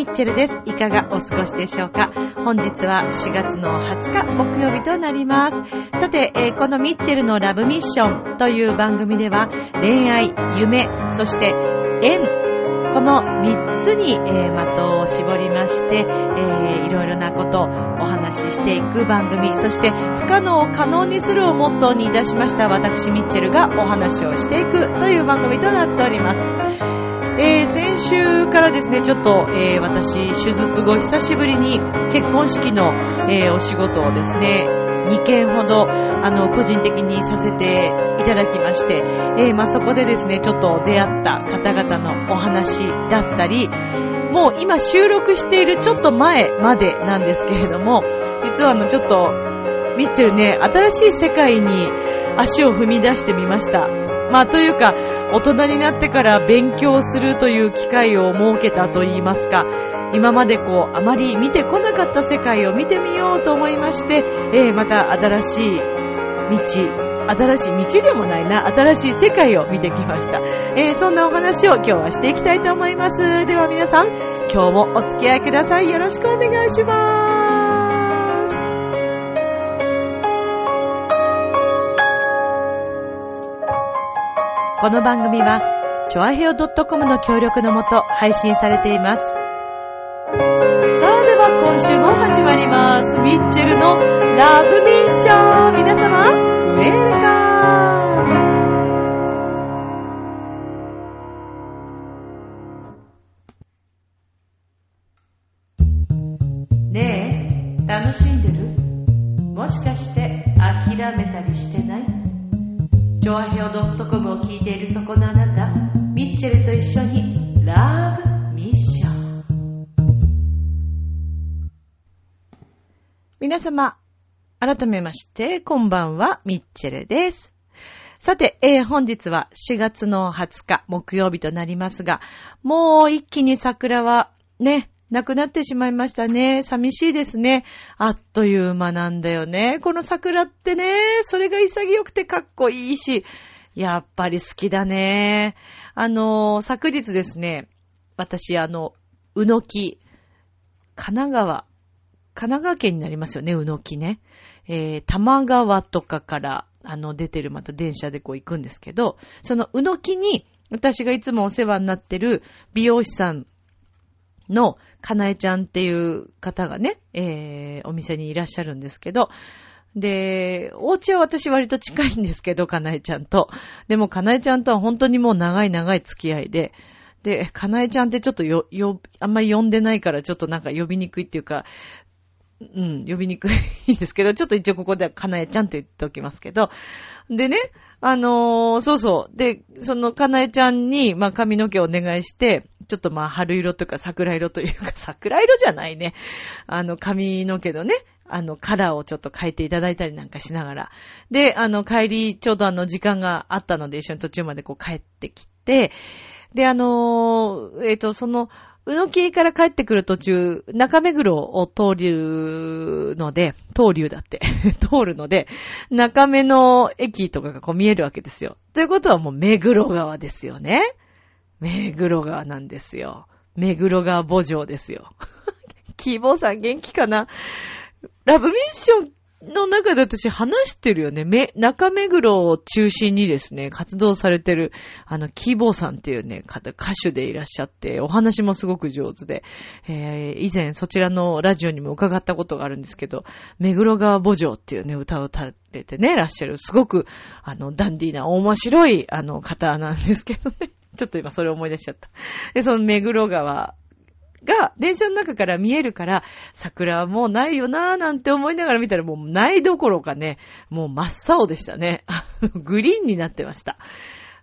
ミッチェルです。いかがお過ごしでしょうか？本日は4月の20日木曜日となります。さて、えーこのミッチェルのラブミッションという番組では、恋愛、夢、そして縁、この3つに、えー的を絞りまして、えーいろいろなことをお話ししていく番組、そして不可能を可能にするをモットーにいたしました私ミッチェルがお話をしていくという番組となっております。えー先週からですね、ちょっと、えー私、手術後久しぶりに結婚式の、えーお仕事をですね、2件ほど、あの、個人的にさせていただきまして、えまあ、そこでですね、ちょっと出会った方々のお話だったり、もう今収録しているちょっと前までなんですけれども、実はあの、ちょっと、ミッチェルね、新しい世界に足を踏み出してみました。まあ、というか、大人になってから勉強するという機会を設けたと言いますか、今までこう、あまり見てこなかった世界を見てみようと思いまして、えーまた新しい道、新しい道でもないな、新しい世界を見てきました。えーそんなお話を今日はしていきたいと思います。では皆さん、今日もお付き合いください。よろしくお願いします。この番組は、チョアヘオ .com の協力のもと配信されています。さあ、では今週も始まります。ミッチェルのラブ様、改めまして、こんばんは、ミッチェルです。さて、えー本日は4月の20日木曜日となりますが、もう一気に桜はね、なくなってしまいましたね。寂しいですね。あっという間なんだよね。この桜ってね、それが潔くてかっこいいし、やっぱり好きだね。あの、昨日ですね、私、あの、うのき、神奈川、神奈川県になりますよね、うのきね。えー、玉川とかから、あの、出てるまた電車でこう行くんですけど、そのうのきに、私がいつもお世話になってる美容師さんの、かなえちゃんっていう方がね、えー、お店にいらっしゃるんですけど、で、お家は私割と近いんですけど、かなえちゃんと。でも、かなえちゃんとは本当にもう長い長い付き合いで、で、かなえちゃんってちょっとよ、よ、あんまり呼んでないからちょっとなんか呼びにくいっていうか、うん、呼びにくいんですけど、ちょっと一応ここではかなえちゃんと言っておきますけど。でね、あのーそうそう。で、そのかなえちゃんに、まあ、髪の毛をお願いして、ちょっとま、春色とか桜色というか、桜色じゃないね。あの、髪の毛のね、あの、カラーをちょっと変えていただいたりなんかしながら。で、あの、帰り、ちょうどあの、時間があったので、一緒に途中までこう帰ってきて、で、あのーえっ、と、その、うのきから帰ってくる途中、中目黒を通るので、通るだって、通るので、中目の駅とかがこう見えるわけですよ。ということはもう目黒川ですよね。目黒川なんですよ。目黒川墓場ですよ。希望さん元気かな？ラブミッションの中で私話してるよね。め、中目黒を中心にですね、活動されてる、あの、キーボーさんっていうね、方歌手でいらっしゃって、お話もすごく上手で、えー、以前そちらのラジオにも伺ったことがあるんですけど、目黒川墓場っていうね、歌を歌れてね、らっしゃる、すごく、あの、ダンディーな面白い、あの、方なんですけどね。ちょっと今それ思い出しちゃった。で、その目黒川が電車の中から見えるから、桜はもうないよなーなんて思いながら見たらもうないどころかね、もう真っ青でしたね。グリーンになってました。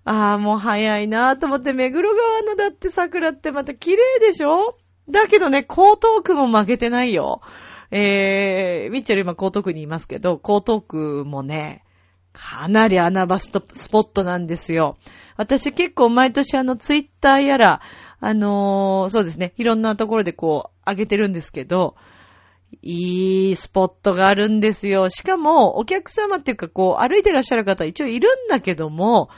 ああ、もう早いなーと思って、目黒川のだって桜ってまた綺麗でしょ？だけどね、江東区も負けてないよ。えー、ミッチェル今江東区にいますけど、江東区もね、かなり穴場スポットなんですよ。私結構毎年あのツイッターやら、あのー、そうですね、いろんなところでこう、上げてるんですけど、いいスポットがあるんですよ。しかも、お客様っていうか、こう、歩いてらっしゃる方一応いるんだけども、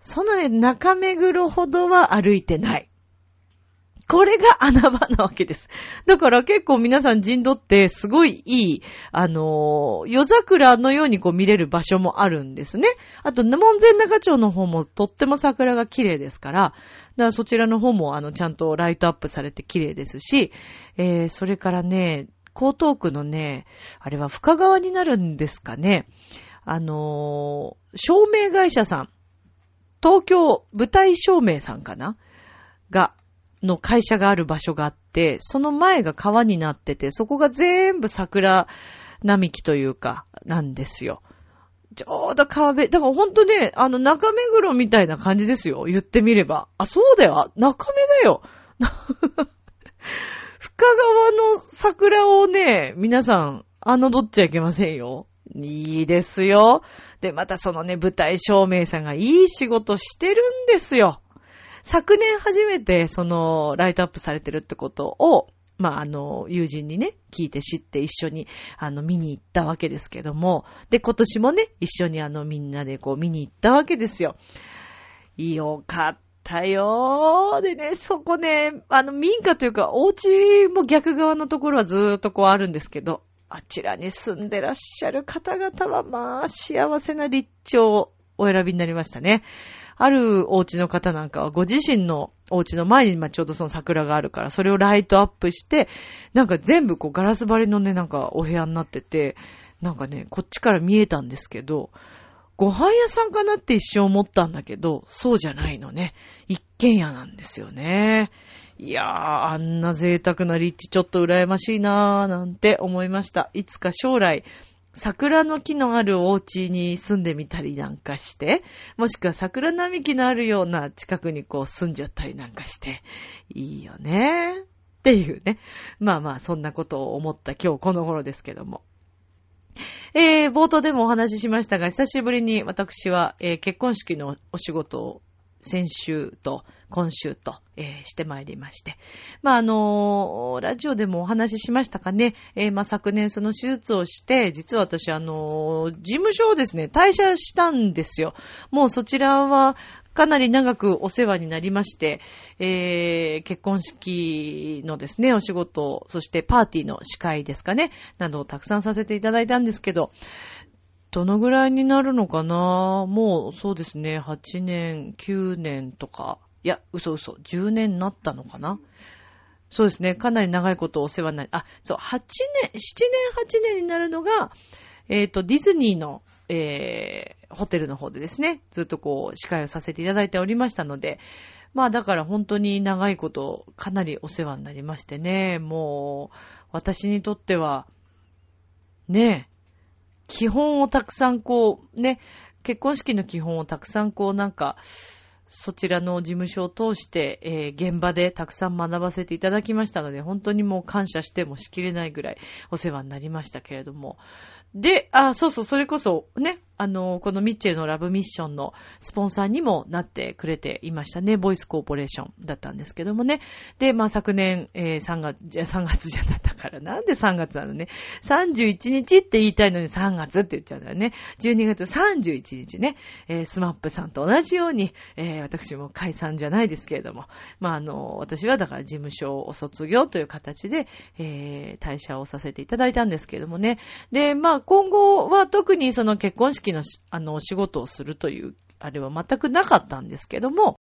そのね、中目黒ほどは歩いてない。これが穴場なわけです。だから結構皆さん陣取ってすごいいい、あのー、夜桜のようにこう見れる場所もあるんですね。あと、門前中町の方もとっても桜が綺麗ですから、だからそちらの方もあの、ちゃんとライトアップされて綺麗ですし、えー、それからね、江東区のね、あれは深川になるんですかね。あのー、照明会社さん、東京舞台照明さんかな？が、の会社がある場所があって、その前が川になってて、そこが全部桜並木というか、なんですよ。ちょうど川辺、だからほんとね、あの中目黒みたいな感じですよ。言ってみれば。あ、そうだよ。中目だよ。深川の桜をね、皆さん、侮っちゃいけませんよ。いいですよ。で、またそのね、舞台照明さんがいい仕事してるんですよ。昨年初めて、その、ライトアップされてるってことを、まあ、あの、友人にね、聞いて知って一緒に、あの、見に行ったわけですけども、で、今年もね、一緒にあの、みんなでこう、見に行ったわけですよ。よかったよー。でね、そこね、あの、民家というか、お家も逆側のところはずーっとこうあるんですけど、あちらに住んでらっしゃる方々は、まあ、幸せな立地をお選びになりましたね。あるお家の方なんかはご自身のお家の前に、ま、ちょうどその桜があるから、それをライトアップして、なんか全部こうガラス張りのね、なんかお部屋になってて、なんかね、こっちから見えたんですけど、ご飯屋さんかなって一瞬思ったんだけど、そうじゃないのね。一軒家なんですよね。いやー、あんな贅沢な立地ちょっと羨ましいなーなんて思いました。いつか将来、桜の木のあるお家に住んでみたりなんかして、もしくは桜並木のあるような近くにこう住んじゃったりなんかして、いいよね。っていうね。まあまあ、そんなことを思った今日この頃ですけども。えー、冒頭でもお話ししましたが、久しぶりに私は、えー、結婚式のお仕事を先週と今週と、えー、してまいりまして。まあ、あのー、ラジオでもお話ししましたかね。えー、まあ、昨年その手術をして、実は私、あの事務所をですね、退社したんですよ。もうそちらは、かなり長くお世話になりまして、えー、結婚式のですね、お仕事、そしてパーティーの司会ですかね、などをたくさんさせていただいたんですけど、どのぐらいになるのかな？もうそうですね、8年、9年とか、いや、嘘嘘、10年になったのかな？そうですね、かなり長いことお世話になり、あ、そう、8年、7年、8年になるのが、えっ、ー、と、ディズニーの、えー、ホテルの方でですね、ずっとこう、司会をさせていただいておりましたので、まあだから本当に長いこと、かなりお世話になりましてね、もう、私にとっては、ね、基本をたくさんこう、ね、結婚式の基本をたくさんこうなんか、そちらの事務所を通して、えー、現場でたくさん学ばせていただきましたので、本当にもう感謝してもしきれないぐらいお世話になりましたけれども。で、あ、そうそう、それこそね、あの、このミッチェルのラブミッションのスポンサーにもなってくれていましたね。ボイスコーポレーションだったんですけどもね。で、まあ昨年、えー、3月、じゃ3月じゃなかったから、なんで3月なのね。31日って言いたいのに3月って言っちゃうんだよね。12月31日ね、えー、スマップさんと同じように、えー、私も解散じゃないですけれども、まああの、私はだから事務所を卒業という形で、えー、退社をさせていただいたんですけどもね。で、まあ今後は特にその結婚式のあの、仕事をするという、あれは全くなかったんですけども、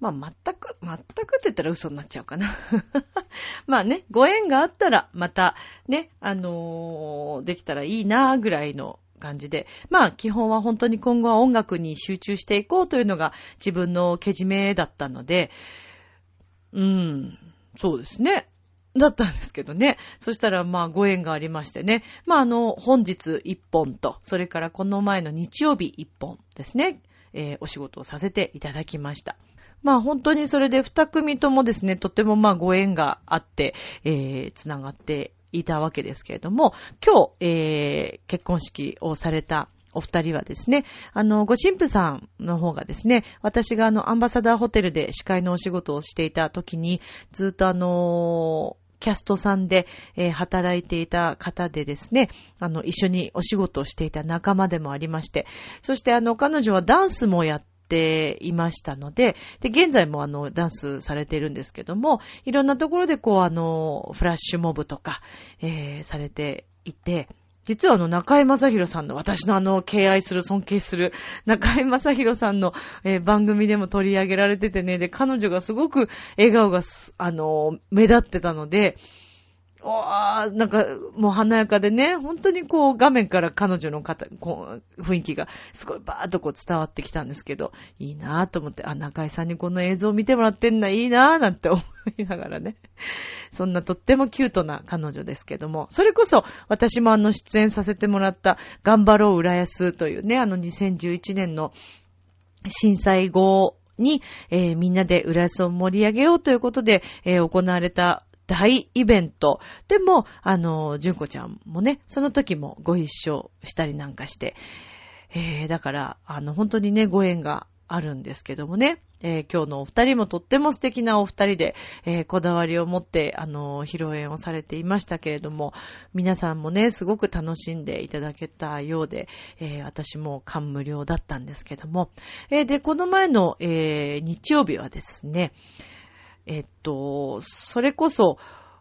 まあ、全く、全くって言ったら嘘になっちゃうかな。まあね、ご縁があったら、また、ね、あのー、できたらいいなぐらいの感じで、まあ、基本は本当に今後は音楽に集中していこうというのが自分のけじめだったので、うん、そうですね。だったんですけどね。そしたら、まあ、ご縁がありましてね。まあ、あの、本日1本と、それからこの前の日曜日1本ですね。えー、お仕事をさせていただきました。まあ本当にそれで二組ともですね、とてもまあご縁があって、えー、つながっていたわけですけれども、今日、えー、結婚式をされたお二人はですね、あの、ご神父さんの方がですね、私があの、アンバサダーホテルで司会のお仕事をしていた時に、ずっとあのキャストさんで、えー、働いていた方でですね、あの、一緒にお仕事をしていた仲間でもありまして、そしてあの、彼女はダンスもやっていましたので、で、現在もあの、ダンスされているんですけども、いろんなところでこう、あの、フラッシュモブとか、えー、されていて、実はあの、中井正宏さんの、私のあの、敬愛する、尊敬する、中井正宏さんの、えー、番組でも取り上げられててね、で、彼女がすごく笑顔が、あの、目立ってたので、わー、なんか、もう華やかでね、本当にこう、画面から彼女の方、こう、雰囲気が、すごいバーっとこう伝わってきたんですけど、いいなーと思って、あ、中井さんにこの映像を見てもらってんだ、いいなーなんて思いながらね。そんなとってもキュートな彼女ですけども、それこそ、私もあの、出演させてもらった、頑張ろう浦安というね、あの、2011年の震災後に、えー、みんなで浦安を盛り上げようということで、えー、行われた大イベント。でも、あの、純子ちゃんもね、その時もご一緒したりなんかして、えー、だから、あの、本当にね、ご縁があるんですけどもね、えー、今日のお二人もとっても素敵なお二人で、えー、こだわりを持って、あの、披露宴をされていましたけれども、皆さんもね、すごく楽しんでいただけたようで、えー、私も感無量だったんですけども、えで、この前の、え日曜日はですね、えっと、それこそ、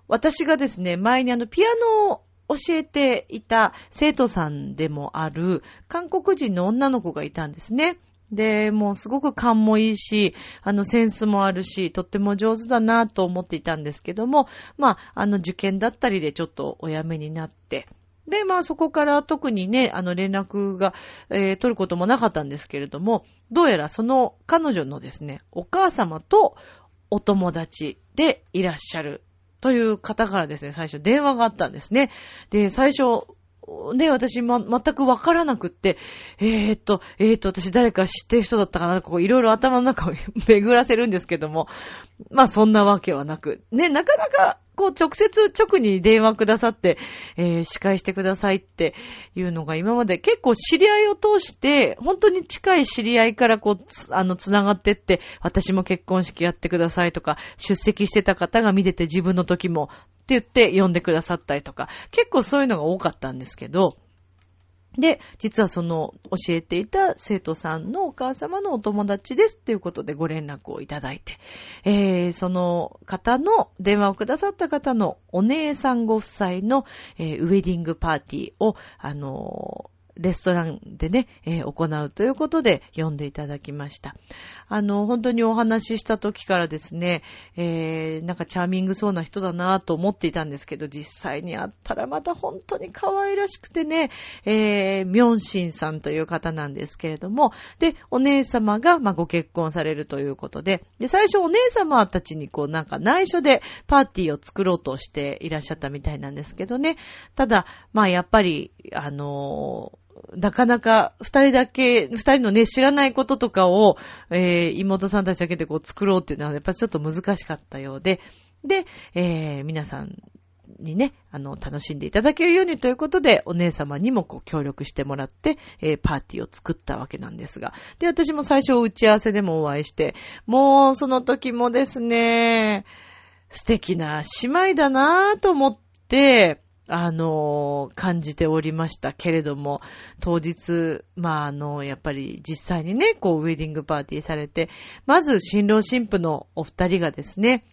私がですね、前にあの、ピアノを教えていた生徒さんでもある韓国人の女の子がいたんですね。で、もうすごく勘もいいし、あの、センスもあるし、とっても上手だなと思っていたんですけども、まあ、あの、受験だったりでちょっとお辞めになって、で、まあそこから特にね、あの連絡が、えー、取ることもなかったんですけれども、どうやらその彼女のですね、お母様とお友達でいらっしゃるという方からですね、最初電話があったんですね。で、最初、ね、私、ま、全くわからなくって、えー、っと、えー、っと、私誰か知ってる人だったかな、こう、いろいろ頭の中を 巡らせるんですけども、まあ、そんなわけはなく、ね、なかなか、こう、直接、直に電話くださって、えー、司会してくださいっていうのが今まで結構知り合いを通して、本当に近い知り合いからこう、あの、つながってって、私も結婚式やってくださいとか、出席してた方が見てて自分の時もって言って呼んでくださったりとか、結構そういうのが多かったんですけど、で、実はその教えていた生徒さんのお母様のお友達ですっていうことでご連絡をいただいて、えー、その方の、電話をくださった方のお姉さんご夫妻の、えー、ウェディングパーティーを、あのレストランでね、えー、行うということで呼んでいただきました。あの、本当にお話しした時からですね、えー、なんかチャーミングそうな人だなと思っていたんですけど、実際に会ったらまた本当に可愛らしくてね、えー、ミョンシンさんという方なんですけれども、で、お姉様が、まあ、ご結婚されるということで、で、最初お姉様たちにこうなんか内緒でパーティーを作ろうとしていらっしゃったみたいなんですけどね、ただ、まあやっぱり、あのーなかなか二人だけ、二人のね、知らないこととかを、えー、妹さんたちだけでこう作ろうっていうのはやっぱりちょっと難しかったようで、で、えー、皆さんにね、あの、楽しんでいただけるようにということで、お姉様にもこう協力してもらって、えー、パーティーを作ったわけなんですが。で、私も最初打ち合わせでもお会いして、もうその時もですね、素敵な姉妹だなぁと思って、あの、感じておりましたけれども、当日、まあ、あの、やっぱり実際にね、こう、ウェディングパーティーされて、まず、新郎新婦のお二人がですね、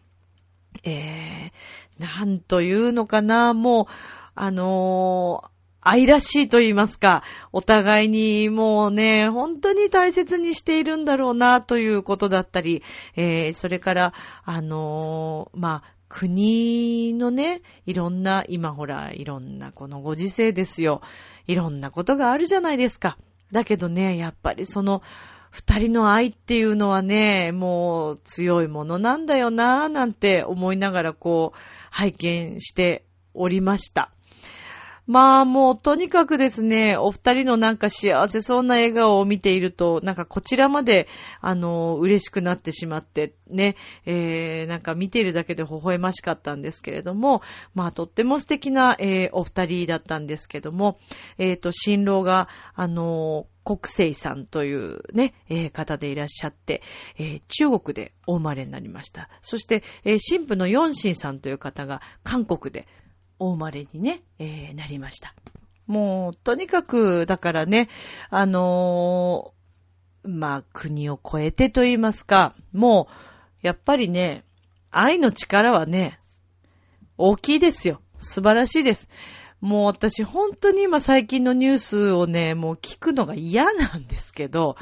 えー、なんというのかな、もう、あの愛らしいと言いますか、お互いにもうね、本当に大切にしているんだろうな、ということだったり、えー、それから、あのー、まあ、国のね、いろんな、今ほら、いろんなこのご時世ですよ。いろんなことがあるじゃないですか。だけどね、やっぱりその、二人の愛っていうのはね、もう強いものなんだよなぁなんて思いながらこう、拝見しておりました。まあもうとにかくですね、お二人のなんか幸せそうな笑顔を見ていると、なんかこちらまで、あの、嬉しくなってしまって、ね、えー、なんか見ているだけで微笑ましかったんですけれども、まあとっても素敵な、えー、お二人だったんですけども、えっ、ー、と、新郎が、あの、国生さんというね、えー、方でいらっしゃって、えー、中国でお生まれになりました。そして、えー、新婦のヨンシンさんという方が韓国でお生まれにね、えー、なりました。もう、とにかく、だからね、あのー、まあ、国を越えてと言いますか、もう、やっぱりね、愛の力はね、大きいですよ。素晴らしいです。もう私本当に今最近のニュースをね、もう聞くのが嫌なんですけど、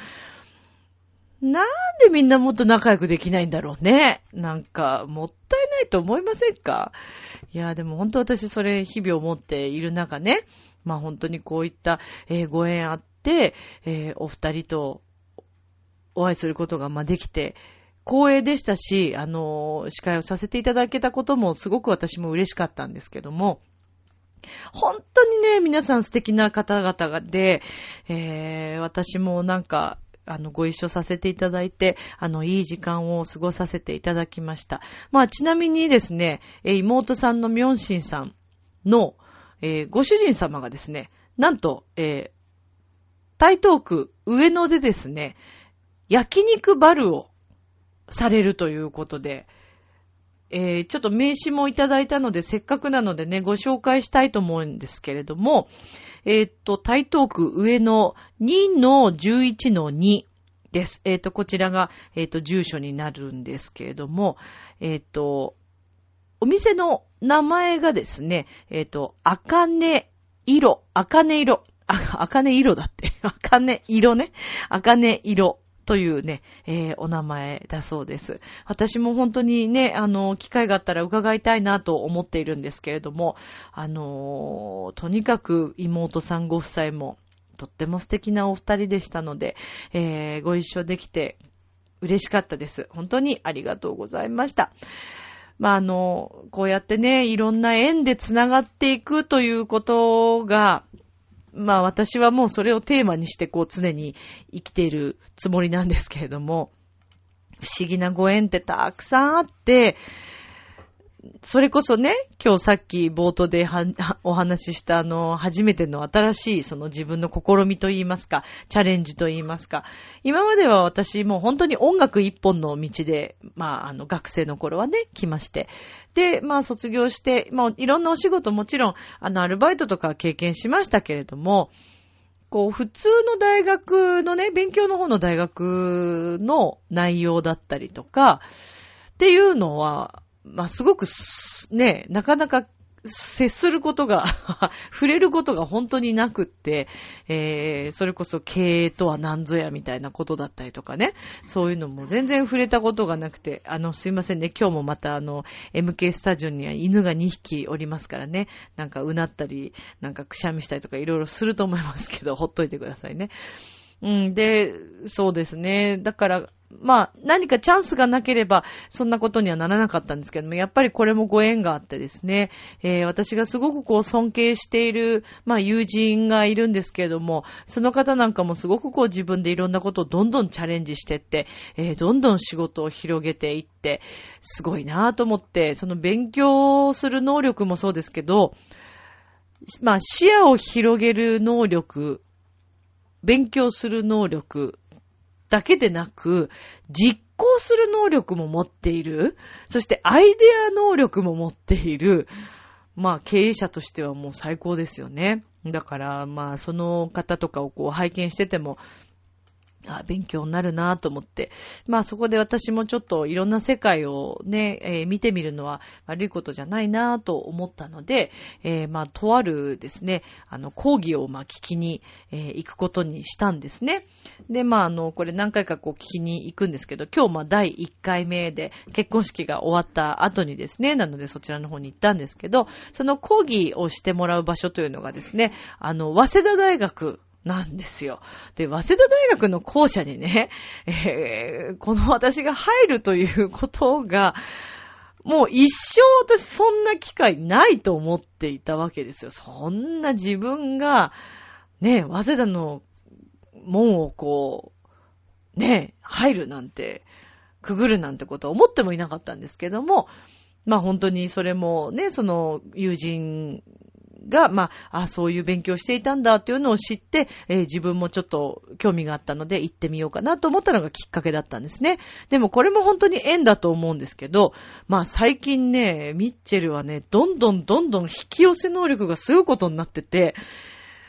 なんでみんなもっと仲良くできないんだろうね。なんか、もったいないと思いませんか？いや、でも本当私それ日々思っている中ね、まあ本当にこういった、えー、ご縁あって、えー、お二人とお会いすることが、まあ、できて、光栄でしたし、あのー、司会をさせていただけたこともすごく私も嬉しかったんですけども、本当にね、皆さん素敵な方々で、えー、私もなんか、あの、ご一緒させていただいて、あの、いい時間を過ごさせていただきました。まあ、ちなみにですね、え妹さんのミョンシンさんの、えー、ご主人様がですね、なんと、えー、台東区上野でですね、焼肉バルをされるということで、えー、ちょっと名刺もいただいたので、せっかくなのでね、ご紹介したいと思うんですけれども、えっ、と、台東区上の2の11の2です。えっ、と、こちらが、えっ、と、住所になるんですけれども、えっ、と、お店の名前がですね、えっ、と、あかね色、あかね色、あ、あかね色だって。あかね色ね。あかね色というね、えー、お名前だそうです。私も本当にね、あの、機会があったら伺いたいなと思っているんですけれども、あのとにかく妹さんご夫妻もとっても素敵なお二人でしたので、えー、ご一緒できて嬉しかったです。本当にありがとうございました。まあ、あの、こうやってね、いろんな縁で繋がっていくということが、まあ私はもうそれをテーマにしてこう常に生きているつもりなんですけれども、不思議なご縁ってたくさんあって、それこそね、今日さっき冒頭でお話ししたあの、初めての新しいその自分の試みといいますか、チャレンジといいますか、今までは私もう本当に音楽一本の道で、まああの学生の頃はね、来まして、で、まあ卒業して、まあいろんなお仕事もちろん、あのアルバイトとか経験しましたけれども、こう、普通の大学のね、勉強の方の大学の内容だったりとか、っていうのは、まあ、すごく、ね、なかなか接することが 触れることが本当になくって、えー、それこそ経営とは何ぞやみたいなことだったりとかね、そういうのも全然触れたことがなくて、あの、すいませんね、今日もまたあの、MK スタジオには犬が2匹おりますからね、なんかうなったり、なんかくしゃみしたりとかいろいろすると思いますけど、ほっといてくださいね。うん、で、そうですね。だから、まあ、何かチャンスがなければ、そんなことにはならなかったんですけども、やっぱりこれもご縁があってですね、えー、私がすごくこう尊敬している、まあ友人がいるんですけれども、その方なんかもすごくこう自分でいろんなことをどんどんチャレンジしてって、えー、どんどん仕事を広げていって、すごいなぁと思って、その勉強する能力もそうですけど、まあ視野を広げる能力、勉強する能力、だけでなく、実行する能力も持っている。そしてアイデア能力も持っている。まあ経営者としてはもう最高ですよね。だからまあその方とかをこう拝見してても、あ勉強になるなと思って。まあそこで私もちょっといろんな世界をね、えー、見てみるのは悪いことじゃないなと思ったので、えー、まあとあるですね、あの講義をまあ聞きに、えー、行くことにしたんですね。で、まああの、これ何回かこう聞きに行くんですけど、今日まあ第1回目で結婚式が終わった後にですね、なのでそちらの方に行ったんですけど、その講義をしてもらう場所というのがですね、あの、早稲田大学なんですよ。で、早稲田大学の校舎にね、えー、この私が入るということが、もう一生私そんな機会ないと思っていたわけですよ。そんな自分が、ね、早稲田の門をこう、ね、入るなんて、くぐるなんてことは思ってもいなかったんですけども、まあ本当にそれもね、その友人が、まあ、あ、そういう勉強していたんだっていうのを知って、えー、自分もちょっと興味があったので行ってみようかなと思ったのがきっかけだったんですね。でもこれも本当に縁だと思うんですけど、まあ最近ね、ミッチェルはね、どんどんどんどん引き寄せ能力がすごいことになってて、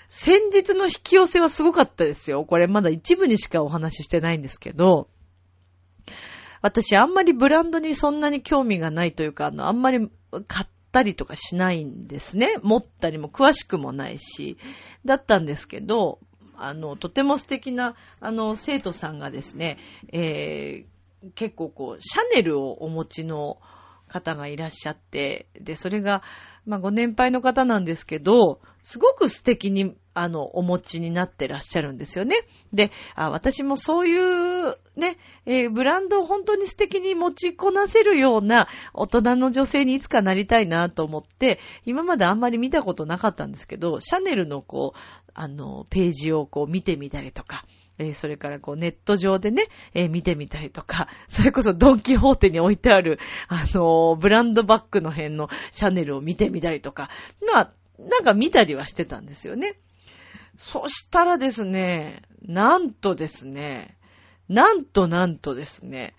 先日の引き寄せはすごかったですよ。これまだ一部にしかお話ししてないんですけど、私あんまりブランドにそんなに興味がないというか、あの、あんまり買っったりとかしないんですね。持ったりも詳しくもないし、だったんですけど、あの、とても素敵な、あの、生徒さんがですね、えー、結構こう、シャネルをお持ちの方がいらっしゃって、で、それが、まあ、ご年配の方なんですけど、すごく素敵に、あの、お持ちになってらっしゃるんですよね。で、あ私もそういうね、えー、ブランドを本当に素敵に持ちこなせるような大人の女性にいつかなりたいなと思って、今まであんまり見たことなかったんですけど、シャネルのこう、あの、ページをこう見てみたりとか、え、それからこうネット上でね、えー、見てみたりとか、それこそドンキホーテに置いてある、あのー、ブランドバッグの辺のシャネルを見てみたりとか、まあ、なんか見たりはしてたんですよね。そしたらですね、なんとですね、なんとなんとですね、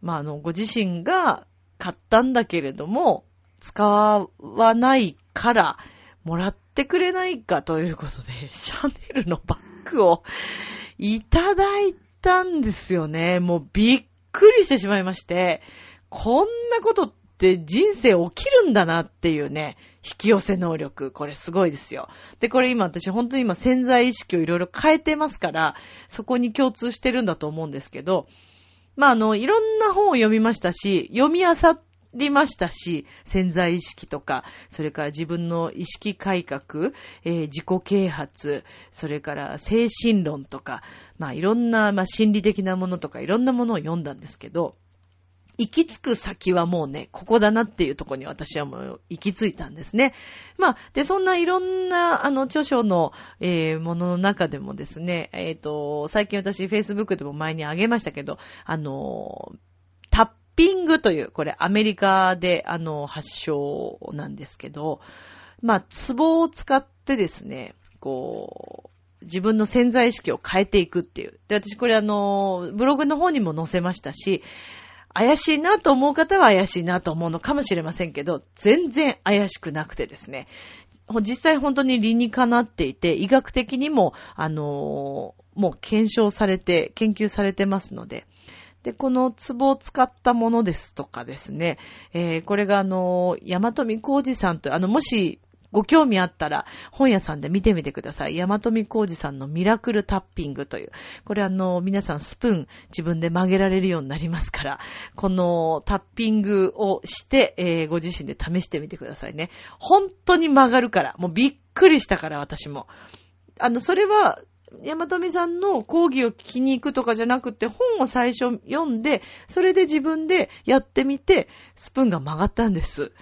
まあ、あの、ご自身が買ったんだけれども、使わないから、もらってくれないかということで、シャネルのバッグをいただいたんですよね。もうびっくりしてしまいまして、こんなことって人生起きるんだなっていうね、引き寄せ能力。これすごいですよ。で、これ今私本当に今潜在意識をいろいろ変えてますから、そこに共通してるんだと思うんですけど、まあ、あの、いろんな本を読みましたし、読み漁っりましたし、潜在意識とか、それから自分の意識改革、えー、自己啓発、それから精神論とか、まあいろんな、まあ心理的なものとかいろんなものを読んだんですけど、行き着く先はもうね、ここだなっていうとこに私はもう行き着いたんですね。まあ、で、そんないろんな、あの、著書の、えー、ものの中でもですね、えっ、ー、と、最近私、Facebook でも前にあげましたけど、あの、タッピングという、これアメリカであの発祥なんですけど、まあ、ツボを使ってですね、こう、自分の潜在意識を変えていくっていう。で、私これあの、ブログの方にも載せましたし、怪しいなと思う方は怪しいなと思うのかもしれませんけど、全然怪しくなくてですね、実際本当に理にかなっていて、医学的にも、あのもう検証されて、研究されてますので、で、この壺を使ったものですとかですね、えー、これがあの、山富浩二さんと、あの、もし、ご興味あったら、本屋さんで見てみてください。山富浩二さんのミラクルタッピングという。これあの、皆さんスプーン自分で曲げられるようになりますから、このタッピングをして、えー、ご自身で試してみてくださいね。本当に曲がるから、もうびっくりしたから私も。あの、それは、山富さんの講義を聞きに行くとかじゃなくて、本を最初読んで、それで自分でやってみて、スプーンが曲がったんです。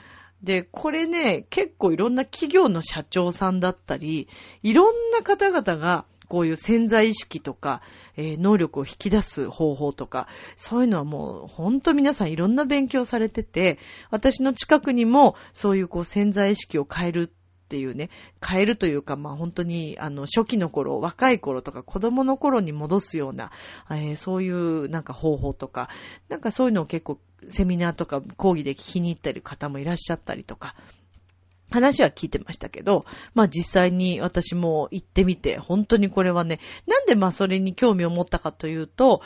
で、これね、結構いろんな企業の社長さんだったり、いろんな方々が、こういう潜在意識とか、えー、能力を引き出す方法とか、そういうのはもう本当皆さんいろんな勉強されてて、私の近くにもそういうこう潜在意識を変えるっていうね、変えるというか、まあ本当に、あの、初期の頃、若い頃とか子供の頃に戻すような、えー、そういうなんか方法とか、なんかそういうのを結構セミナーとか講義で聞きに行ったり方もいらっしゃったりとか、話は聞いてましたけど、まあ実際に私も行ってみて、本当にこれはね、なんでまあそれに興味を持ったかというと、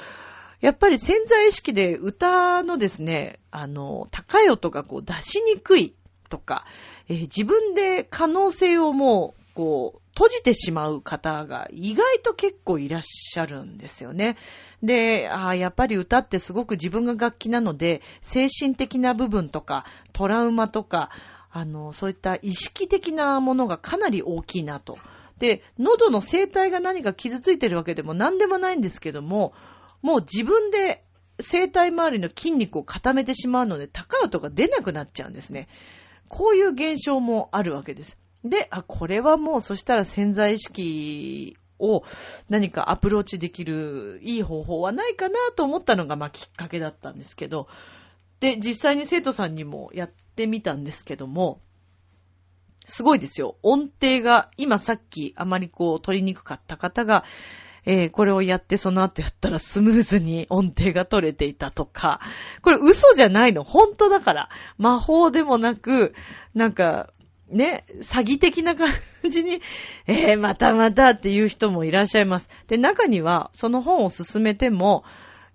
やっぱり潜在意識で歌のですね、あの、高い音がこう出しにくいとか、えー、自分で可能性をもう、こう、閉じてしまう方が意外と結構いらっしゃるんですよね。で、あやっぱり歌ってすごく自分が楽器なので、精神的な部分とか、トラウマとか、あの、そういった意識的なものがかなり大きいなと。で、喉の声帯が何か傷ついてるわけでも何でもないんですけども、もう自分で生体周りの筋肉を固めてしまうので、高い音が出なくなっちゃうんですね。こういう現象もあるわけです。で、あ、これはもうそしたら潜在意識を何かアプローチできるいい方法はないかなと思ったのが、まあきっかけだったんですけど、で、実際に生徒さんにもやってみたんですけども、すごいですよ。音程が、今さっきあまりこう取りにくかった方が、えー、これをやってその後やったらスムーズに音程が取れていたとか、これ嘘じゃないの。本当だから。魔法でもなく、なんか、ね、詐欺的な感じに、えー、またまたっていう人もいらっしゃいます。で、中には、その本を進めても、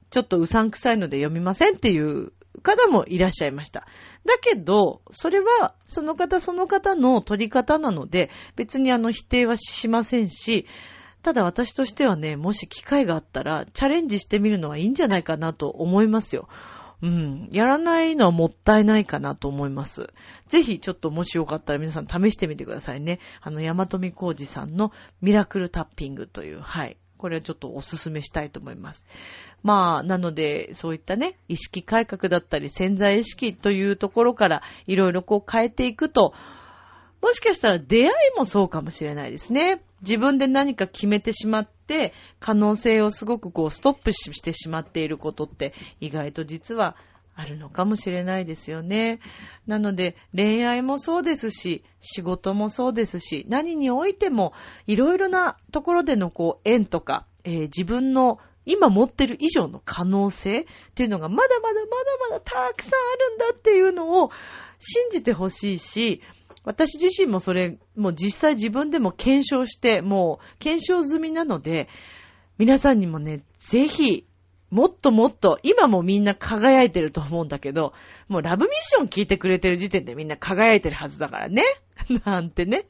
ちょっとうさんくさいので読みませんっていう方もいらっしゃいました。だけど、それは、その方その方の取り方なので、別にあの否定はしませんし、ただ私としてはね、もし機会があったら、チャレンジしてみるのはいいんじゃないかなと思いますよ。うん。やらないのはもったいないかなと思います。ぜひ、ちょっともしよかったら皆さん試してみてくださいね。あの、山富浩二さんのミラクルタッピングという、はい。これはちょっとお勧めしたいと思います。まあ、なので、そういったね、意識改革だったり潜在意識というところからいろいろこう変えていくと、もしかしたら出会いもそうかもしれないですね。自分で何か決めてしまって、可能性をすごくこうストップしてしまっていることって意外と実はあるのかもしれないですよね。なので恋愛もそうですし、仕事もそうですし、何においてもいろいろなところでのこう縁とか、えー、自分の今持ってる以上の可能性っていうのがまだまだまだまだたくさんあるんだっていうのを信じてほしいし、私自身もそれ、もう実際自分でも検証して、もう検証済みなので、皆さんにもね、ぜひ、もっともっと、今もみんな輝いてると思うんだけど、もうラブミッション聞いてくれてる時点でみんな輝いてるはずだからね。なんてね。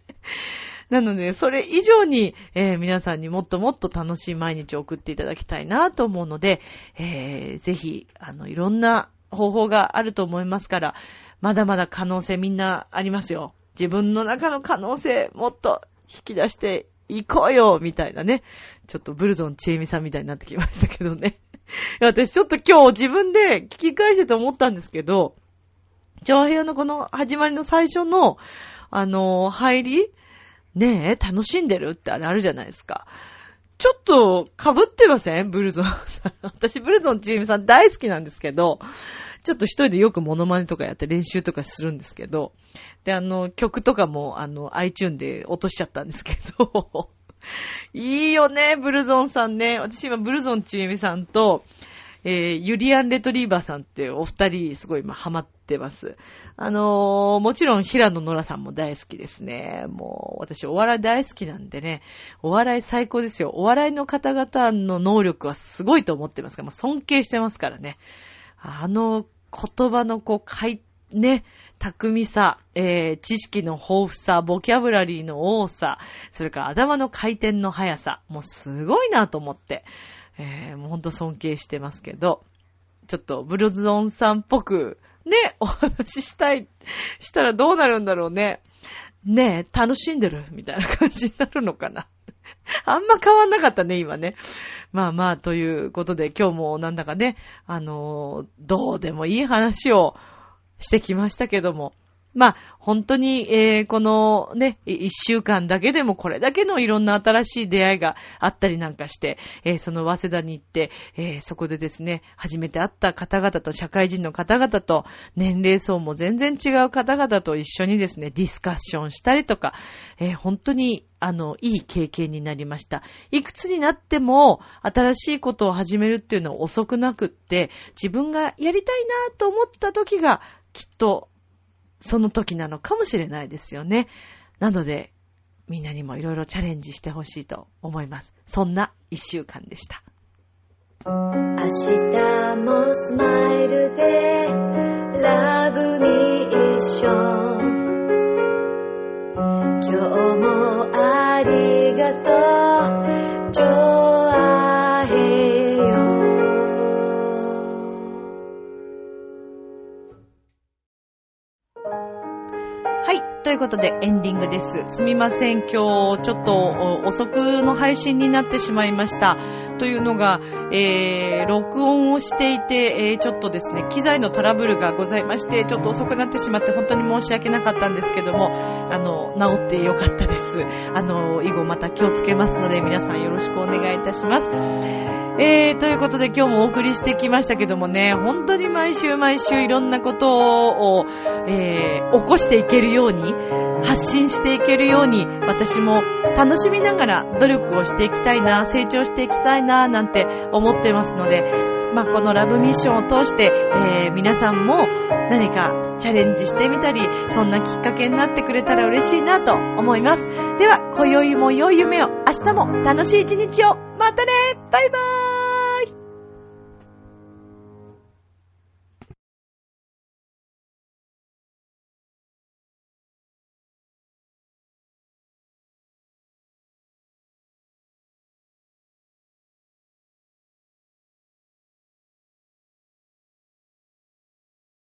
なので、それ以上に、えー、皆さんにもっともっと楽しい毎日を送っていただきたいなと思うので、えー、ぜひ、あの、いろんな方法があると思いますから、まだまだ可能性みんなありますよ。自分の中の可能性もっと引き出していこうよみたいなね。ちょっとブルゾンチエミさんみたいになってきましたけどね。私ちょっと今日自分で聞き返してて思ったんですけど、長平のこの始まりの最初の、あのー、入りねえ、楽しんでるってあれあるじゃないですか。ちょっと被ってません？ブルゾンさん。私ブルゾンチームさん大好きなんですけど、ちょっと一人でよくモノマネとかやって練習とかするんですけど、で、あの、曲とかも、あの、iTune で落としちゃったんですけど、いいよね、ブルゾンさんね。私今、ブルゾンちえみさんと、えー、ユリアン・レトリーバーさんってお二人すごい今ハマってます。あのー、もちろん平野ノラさんも大好きですね。もう私お笑い大好きなんでね、お笑い最高ですよ。お笑いの方々の能力はすごいと思ってますから、もう尊敬してますからね。あの言葉のこう、かい、ね、巧みさ、えー、知識の豊富さ、ボキャブラリーの多さ、それから頭の回転の速さ、もうすごいなと思って、えー、もうほんと尊敬してますけど、ちょっとブルズオンさんっぽく、ね、お話ししたい、したらどうなるんだろうね。ねえ、楽しんでるみたいな感じになるのかな。あんま変わんなかったね、今ね。まあまあ、ということで、今日もなんだかね、あのー、どうでもいい話をしてきましたけども、まあ、本当に、えー、このね、一週間だけでもこれだけのいろんな新しい出会いがあったりなんかして、えー、その早稲田に行って、えー、そこでですね、初めて会った方々と社会人の方々と、年齢層も全然違う方々と一緒にですね、ディスカッションしたりとか、え本当にあの、いい経験になりました。いくつになっても、新しいことを始めるっていうのは遅くなくって、自分がやりたいなと思った時が、きっとその時なのかもしれないですよね。なので、みんなにもいろいろチャレンジしてほしいと思います。そんな一週間でした。明日もスマイルでラブミッション今日もありがとうということでエンディングです。すみません、今日ちょっと遅くの配信になってしまいました。というのが、えー、録音をしていて、えー、ちょっとですね、機材のトラブルがございまして、ちょっと遅くなってしまって本当に申し訳なかったんですけども、あの、治ってよかったです。あの、以後また気をつけますので、皆さんよろしくお願いいたします。えー、ということで今日もお送りしてきましたけどもね、本当に毎週毎週いろんなことを、えー、起こしていけるように、発信していけるように、私も楽しみながら努力をしていきたいな、成長していきたいな、なんて思ってますので、まあ、このラブミッションを通して、えー、皆さんも何かチャレンジしてみたり、そんなきっかけになってくれたら嬉しいなと思います。では、今宵も良い夢を、明日も楽しい一日を、またねバイバーイ。